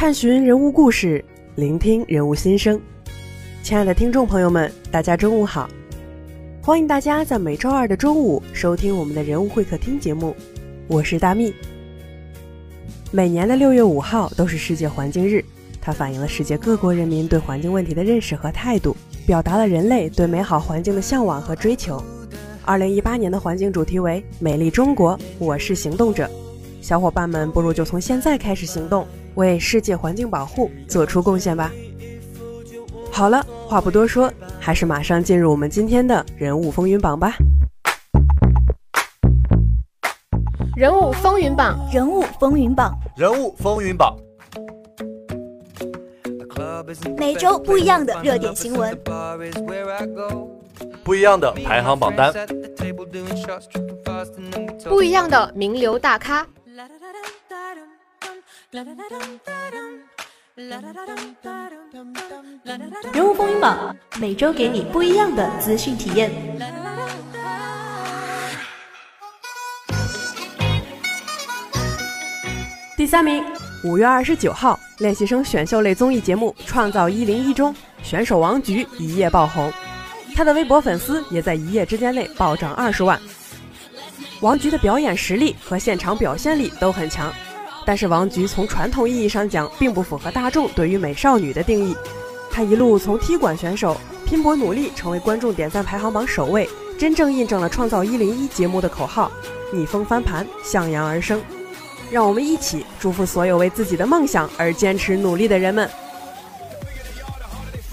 探寻人物故事，聆听人物心声。亲爱的听众朋友们，大家中午好。欢迎大家在每周二的中午收听我们的人物会客厅节目，我是大蜜。每年的六月五号都是世界环境日，它反映了世界各国人民对环境问题的认识和态度，表达了人类对美好环境的向往和追求。二零一八年的环境主题为“美丽中国，我是行动者”，小伙伴们不如就从现在开始行动，为世界环境保护做出贡献吧。好了，话不多说。还是马上进入我们今天的人物风云榜吧。人物风云榜，人物风云榜，人物风云榜。每周不一样的热点新闻，不一样的排行榜单，不一样的名流大咖。人物风云榜每周给你不一样的资讯体验。第三名，五月二十九号，练习生选秀类综艺节目《创造一零一》中，选手王菊一夜爆红，他的微博粉丝也在一夜之间内暴涨二十万。王菊的表演实力和现场表现力都很强。但是王菊从传统意义上讲，并不符合大众对于美少女的定义。她一路从踢馆选手拼搏努力，成为观众点赞排行榜首位，真正印证了《创造一零一》节目的口号：逆风翻盘，向阳而生。让我们一起祝福所有为自己的梦想而坚持努力的人们。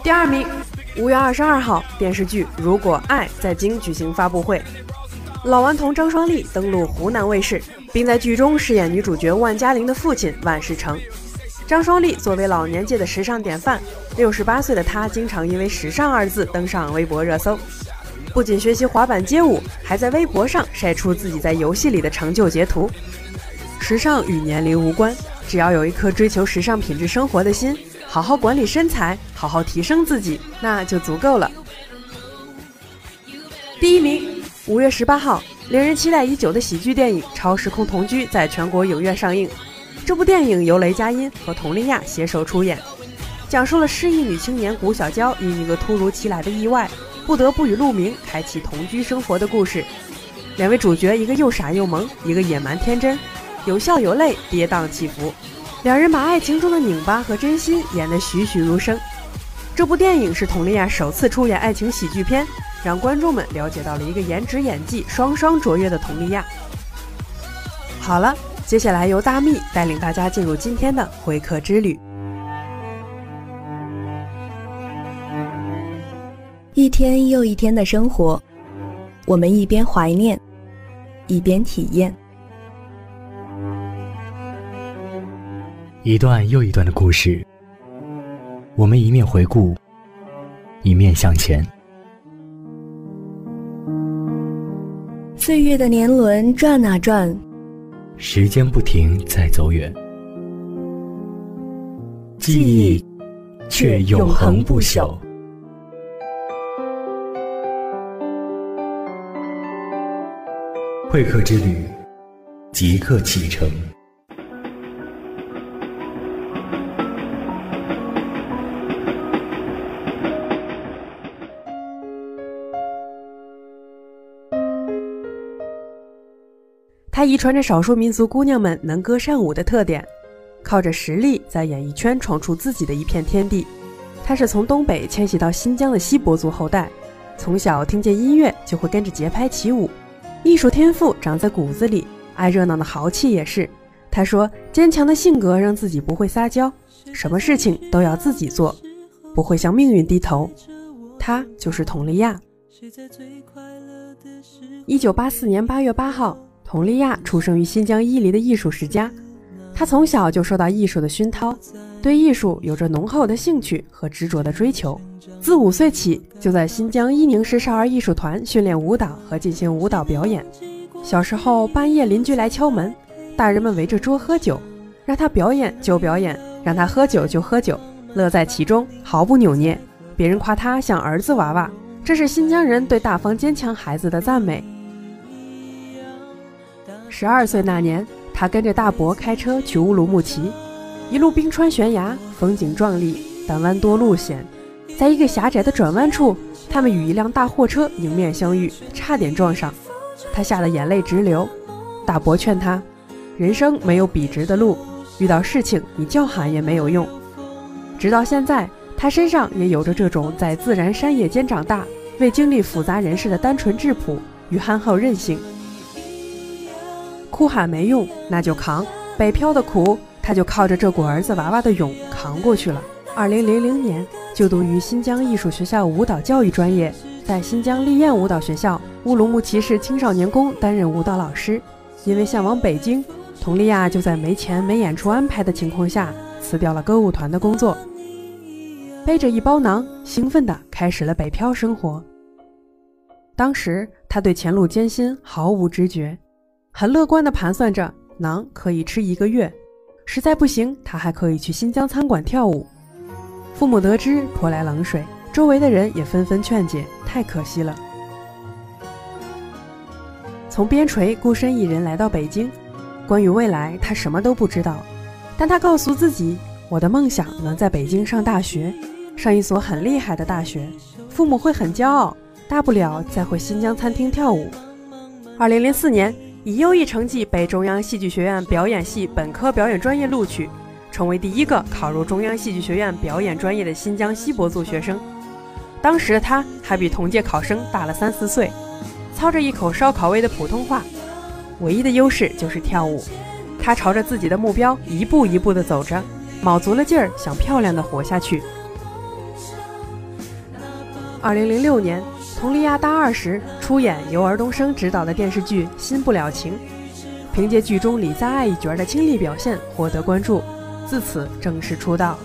第二名，五月二十二号，电视剧《如果爱》在京举行发布会，老顽童张双立登陆湖南卫视。并在剧中饰演女主角万嘉玲的父亲万世成。张双立作为老年界的时尚典范，六十八岁的他经常因为“时尚”二字登上微博热搜。不仅学习滑板街舞，还在微博上晒出自己在游戏里的成就截图。时尚与年龄无关，只要有一颗追求时尚品质生活的心，好好管理身材，好好提升自己，那就足够了。第一名，五月十八号。令人期待已久的喜剧电影《超时空同居》在全国影院上映。这部电影由雷佳音和佟丽娅携手出演，讲述了失忆女青年谷小娇因一个突如其来的意外，不得不与陆明开启同居生活的故事。两位主角，一个又傻又萌，一个野蛮天真，有笑有泪，跌宕起伏。两人把爱情中的拧巴和真心演得栩栩如生。这部电影是佟丽娅首次出演爱情喜剧片。让观众们了解到了一个颜值演技双双卓越的佟丽娅。好了，接下来由大蜜带领大家进入今天的回客之旅。一天又一天的生活，我们一边怀念，一边体验。一段又一段的故事，我们一面回顾，一面向前。岁月的年轮转啊转，时间不停在走远，记忆却永恒不朽。会客之旅，即刻启程。他遗传着少数民族姑娘们能歌善舞的特点，靠着实力在演艺圈闯出自己的一片天地。他是从东北迁徙到新疆的锡伯族后代，从小听见音乐就会跟着节拍起舞，艺术天赋长在骨子里，爱热闹的豪气也是。他说：“坚强的性格让自己不会撒娇，什么事情都要自己做，不会向命运低头。”他就是佟丽娅。一九八四年八月八号。佟丽娅出生于新疆伊犁的艺术世家，她从小就受到艺术的熏陶，对艺术有着浓厚的兴趣和执着的追求。自五岁起，就在新疆伊宁市少儿艺术团训练舞蹈和进行舞蹈表演。小时候，半夜邻居来敲门，大人们围着桌喝酒，让他表演就表演，让他喝酒就喝酒，乐在其中，毫不扭捏。别人夸他像儿子娃娃，这是新疆人对大方坚强孩子的赞美。十二岁那年，他跟着大伯开车去乌鲁木齐，一路冰川悬崖，风景壮丽，但弯多路险。在一个狭窄的转弯处，他们与一辆大货车迎面相遇，差点撞上。他吓得眼泪直流。大伯劝他：“人生没有笔直的路，遇到事情你叫喊也没有用。”直到现在，他身上也有着这种在自然山野间长大、未经历复杂人事的单纯质朴与憨厚任性。哭喊没用，那就扛。北漂的苦，他就靠着这股儿子娃娃的勇扛过去了。二零零零年，就读于新疆艺术学校舞蹈教育专业，在新疆丽艳舞蹈学校乌鲁木齐市青少年宫担任舞蹈老师。因为向往北京，佟丽娅就在没钱、没演出安排的情况下，辞掉了歌舞团的工作，背着一包囊，兴奋地开始了北漂生活。当时，他对前路艰辛毫无知觉。很乐观地盘算着，馕可以吃一个月，实在不行，他还可以去新疆餐馆跳舞。父母得知，泼来冷水，周围的人也纷纷劝解，太可惜了。从边陲孤身一人来到北京，关于未来，他什么都不知道，但他告诉自己，我的梦想能在北京上大学，上一所很厉害的大学，父母会很骄傲，大不了再回新疆餐厅跳舞。二零零四年。以优异成绩被中央戏剧学院表演系本科表演专业录取，成为第一个考入中央戏剧学院表演专业的新疆锡伯族学生。当时的他还比同届考生大了三四岁，操着一口烧烤味的普通话，唯一的优势就是跳舞。他朝着自己的目标一步一步地走着，卯足了劲儿想漂亮的活下去。二零零六年。佟丽娅大二时出演由尔冬升执导的电视剧《新不了情》，凭借剧中李在爱一角的倾力表现获得关注，自此正式出道。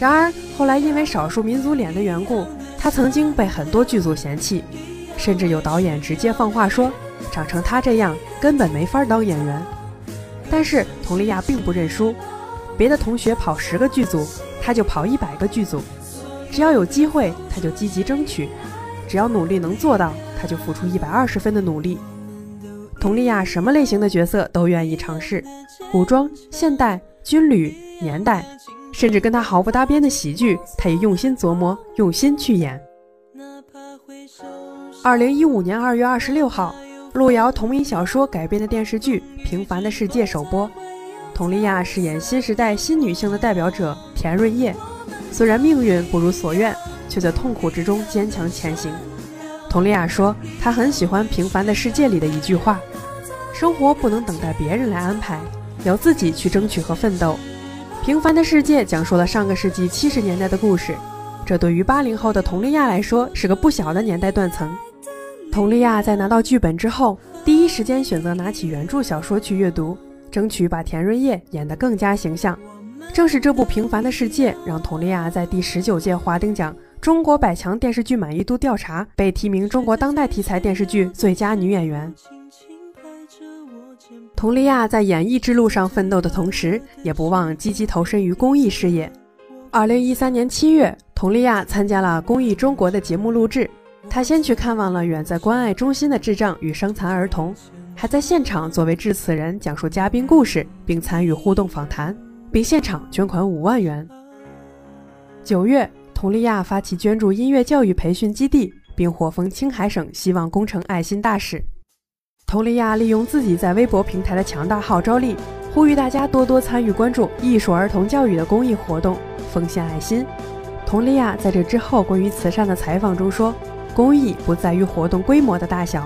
然而后来因为少数民族脸的缘故，她曾经被很多剧组嫌弃，甚至有导演直接放话说，长成她这样根本没法当演员。但是佟丽娅并不认输，别的同学跑十个剧组，她就跑一百个剧组，只要有机会，她就积极争取。只要努力能做到，他就付出一百二十分的努力。佟丽娅什么类型的角色都愿意尝试，古装、现代、军旅、年代，甚至跟她毫不搭边的喜剧，她也用心琢磨，用心去演。二零一五年二月二十六号，路遥同名小说改编的电视剧《平凡的世界》首播，佟丽娅饰演新时代新女性的代表者田润叶。虽然命运不如所愿。却在痛苦之中坚强前行。佟丽娅说：“她很喜欢《平凡的世界》里的一句话：‘生活不能等待别人来安排，要自己去争取和奋斗。’”《平凡的世界》讲述了上个世纪七十年代的故事，这对于八零后的佟丽娅来说是个不小的年代断层。佟丽娅在拿到剧本之后，第一时间选择拿起原著小说去阅读，争取把田润叶演得更加形象。正是这部《平凡的世界》让佟丽娅在第十九届华鼎奖。中国百强电视剧满意度调查被提名中国当代题材电视剧最佳女演员。佟丽娅在演艺之路上奋斗的同时，也不忘积极投身于公益事业。二零一三年七月，佟丽娅参加了《公益中国》的节目录制。她先去看望了远在关爱中心的智障与伤残儿童，还在现场作为致辞人讲述嘉宾故事，并参与互动访谈，并现场捐款五万元。九月，佟丽娅发起捐助音乐教育培训基地，并获封青海省希望工程爱心大使。佟丽娅利用自己在微博平台的强大号召力，呼吁大家多多参与关注艺术儿童教育的公益活动。奉献爱心。佟丽娅在这之后关于慈善的采访中说：“公益不在于活动规模的大小，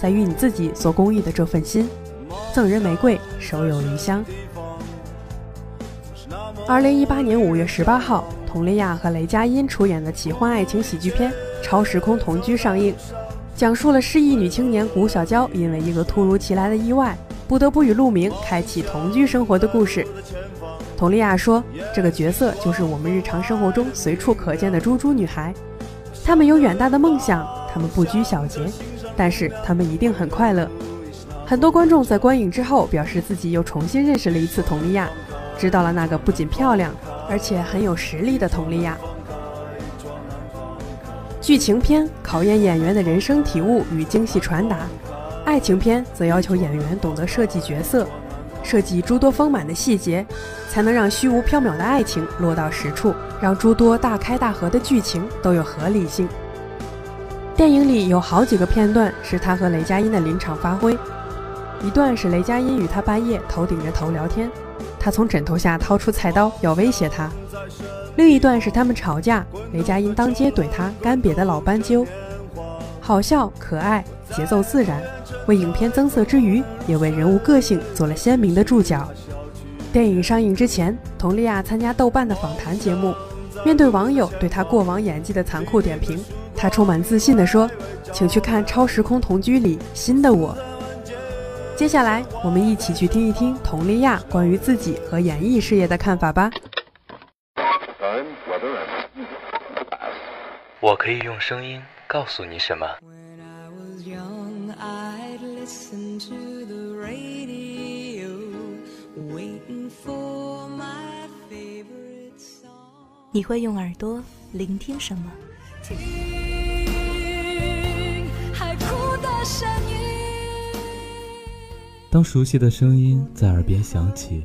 在于你自己做公益的这份心。”赠人玫瑰，手有余香。二零一八年五月十八号，佟丽娅和雷佳音出演的奇幻爱情喜剧片《超时空同居》上映，讲述了失忆女青年谷小娇因为一个突如其来的意外，不得不与陆明开启同居生活的故事。佟丽娅说：“这个角色就是我们日常生活中随处可见的猪猪女孩，她们有远大的梦想，她们不拘小节，但是她们一定很快乐。”很多观众在观影之后表示自己又重新认识了一次佟丽娅，知道了那个不仅漂亮，而且很有实力的佟丽娅。剧情片考验演员的人生体悟与精细传达，爱情片则要求演员懂得设计角色。设计诸多丰满的细节，才能让虚无缥缈的爱情落到实处，让诸多大开大合的剧情都有合理性。电影里有好几个片段是他和雷佳音的临场发挥，一段是雷佳音与他半夜头顶着头聊天，他从枕头下掏出菜刀要威胁他；另一段是他们吵架，雷佳音当街怼他干瘪的老斑鸠，好笑可爱，节奏自然。为影片增色之余，也为人物个性做了鲜明的注脚。电影上映之前，佟丽娅参加豆瓣的访谈节目，面对网友对她过往演技的残酷点评，她充满自信地说：“请去看《超时空同居》里新的我。”接下来，我们一起去听一听佟丽娅关于自己和演艺事业的看法吧。我可以用声音告诉你什么？你会用耳朵聆听什么？当熟悉的声音在耳边响起，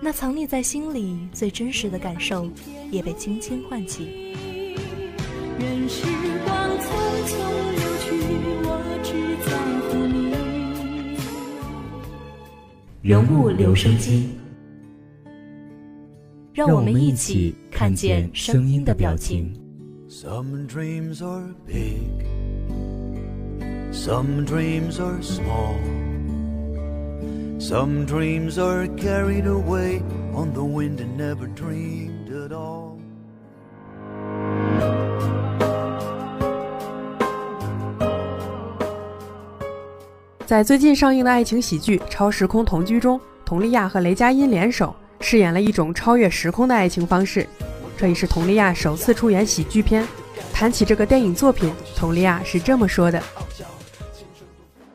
那藏匿在心里最真实的感受，也被轻轻唤起。任时光匆匆流去，我只在乎你。人物留声机，让我们一起看见声音的表情。Some dreams are big, some dreams are small, some dreams are carried away on the wind and never dreamed at all. 在最近上映的爱情喜剧《超时空同居》中，佟丽娅和雷佳音联手饰演了一种超越时空的爱情方式，这也是佟丽娅首次出演喜剧片。谈起这个电影作品，佟丽娅是这么说的：“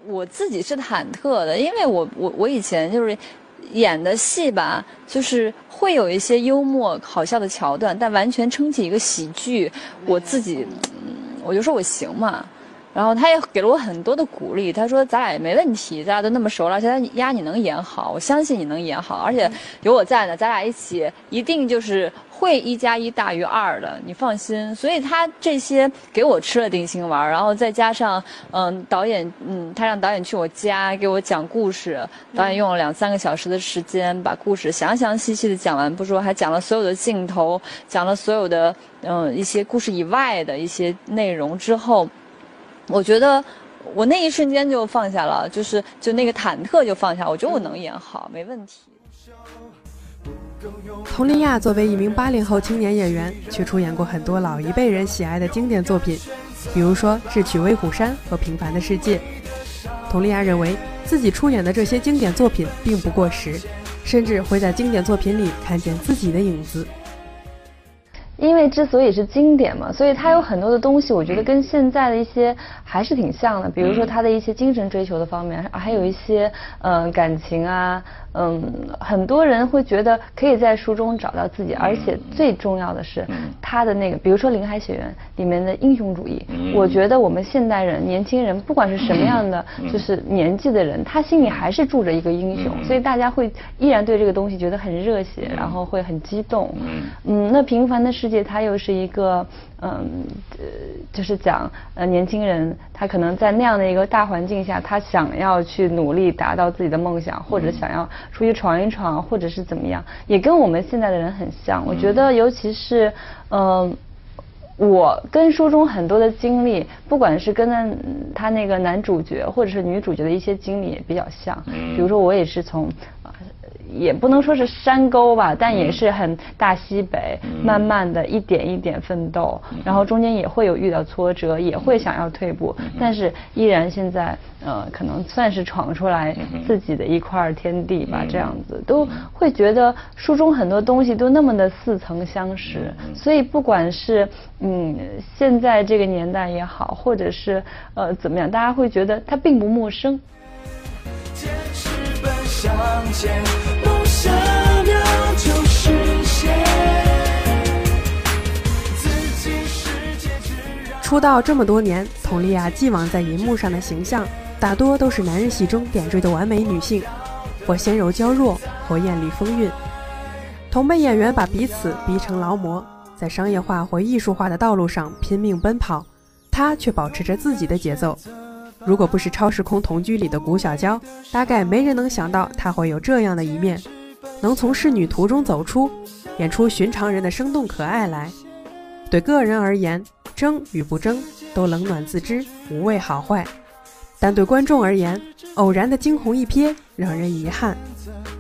我自己是忐忑的，因为我我我以前就是演的戏吧，就是会有一些幽默好笑的桥段，但完全撑起一个喜剧，我自己，我就说我行嘛。”然后他也给了我很多的鼓励，他说咱俩也没问题，咱俩都那么熟了，现在丫你能演好，我相信你能演好，而且有我在呢，咱俩一起一定就是会一加一大于二的，你放心。所以他这些给我吃了定心丸，然后再加上嗯导演嗯他让导演去我家给我讲故事，导演用了两三个小时的时间把故事详详细细的讲完，不说还讲了所有的镜头，讲了所有的嗯一些故事以外的一些内容之后。我觉得我那一瞬间就放下了，就是就那个忐忑就放下。我觉得我能演好，没问题。佟丽娅作为一名八零后青年演员，却出演过很多老一辈人喜爱的经典作品，比如说《智取威虎山》和《平凡的世界》。佟丽娅认为自己出演的这些经典作品并不过时，甚至会在经典作品里看见自己的影子。因为之所以是经典嘛，所以它有很多的东西，我觉得跟现在的一些还是挺像的。比如说他的一些精神追求的方面，还有一些嗯感情啊。嗯，很多人会觉得可以在书中找到自己，而且最重要的是，他的那个，比如说《林海雪原》里面的英雄主义，我觉得我们现代人、年轻人，不管是什么样的就是年纪的人，他心里还是住着一个英雄，所以大家会依然对这个东西觉得很热血，然后会很激动。嗯，那《平凡的世界》它又是一个。嗯，呃，就是讲呃年轻人，他可能在那样的一个大环境下，他想要去努力达到自己的梦想，或者想要出去闯一闯，或者是怎么样，也跟我们现在的人很像。我觉得，尤其是嗯，我跟书中很多的经历，不管是跟他那个男主角或者是女主角的一些经历也比较像。比如说，我也是从。也不能说是山沟吧，但也是很大西北，慢慢的一点一点奋斗，然后中间也会有遇到挫折，也会想要退步，但是依然现在呃，可能算是闯出来自己的一块天地吧，这样子。都会觉得书中很多东西都那么的似曾相识，所以不管是嗯现在这个年代也好，或者是呃怎么样，大家会觉得它并不陌生。出道这么多年，佟丽娅既往在银幕上的形象，大多都是男人戏中点缀的完美女性，或纤柔娇弱，或艳丽风韵。同辈演员把彼此逼成劳模，在商业化或艺术化的道路上拼命奔跑，她却保持着自己的节奏。如果不是《超时空同居》里的古小娇，大概没人能想到她会有这样的一面，能从仕女途中走出，演出寻常人的生动可爱来。对个人而言，争与不争都冷暖自知，无谓好坏；但对观众而言，偶然的惊鸿一瞥让人遗憾。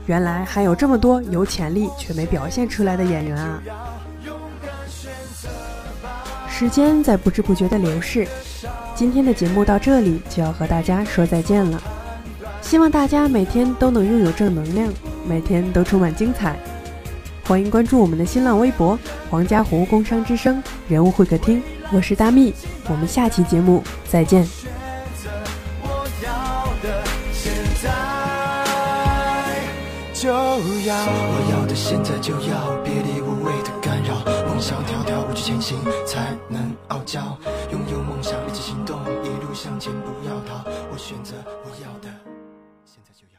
原来还有这么多有潜力却没表现出来的演员啊！时间在不知不觉的流逝，今天的节目到这里就要和大家说再见了。希望大家每天都能拥有正能量，每天都充满精彩。欢迎关注我们的新浪微博“黄家湖工商之声人物会客厅”，我是大蜜，我们下期节目再见。我要的现在就要，别理无谓的干扰，梦想迢迢，无惧前行才能傲娇，向前不要逃，我选择我要的，现在就。